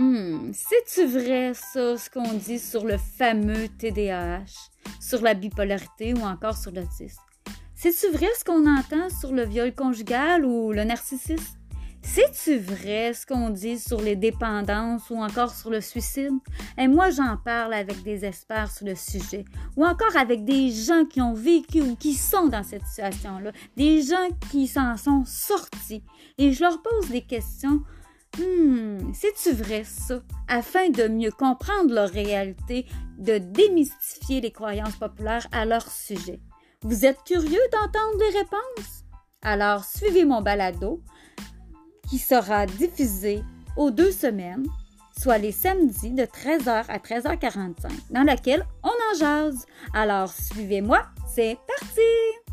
Hmm, c'est-tu vrai ça, ce qu'on dit sur le fameux TDAH, sur la bipolarité ou encore sur l'autisme? C'est-tu vrai ce qu'on entend sur le viol conjugal ou le narcissisme? C'est-tu vrai ce qu'on dit sur les dépendances ou encore sur le suicide? Et moi, j'en parle avec des experts sur le sujet ou encore avec des gens qui ont vécu ou qui sont dans cette situation-là, des gens qui s'en sont sortis. Et je leur pose des questions Hmm, c'est-tu vrai ça? Afin de mieux comprendre leur réalité, de démystifier les croyances populaires à leur sujet. Vous êtes curieux d'entendre les réponses? Alors suivez mon balado qui sera diffusé aux deux semaines, soit les samedis de 13h à 13h45, dans lequel on en jase. Alors suivez-moi, c'est parti!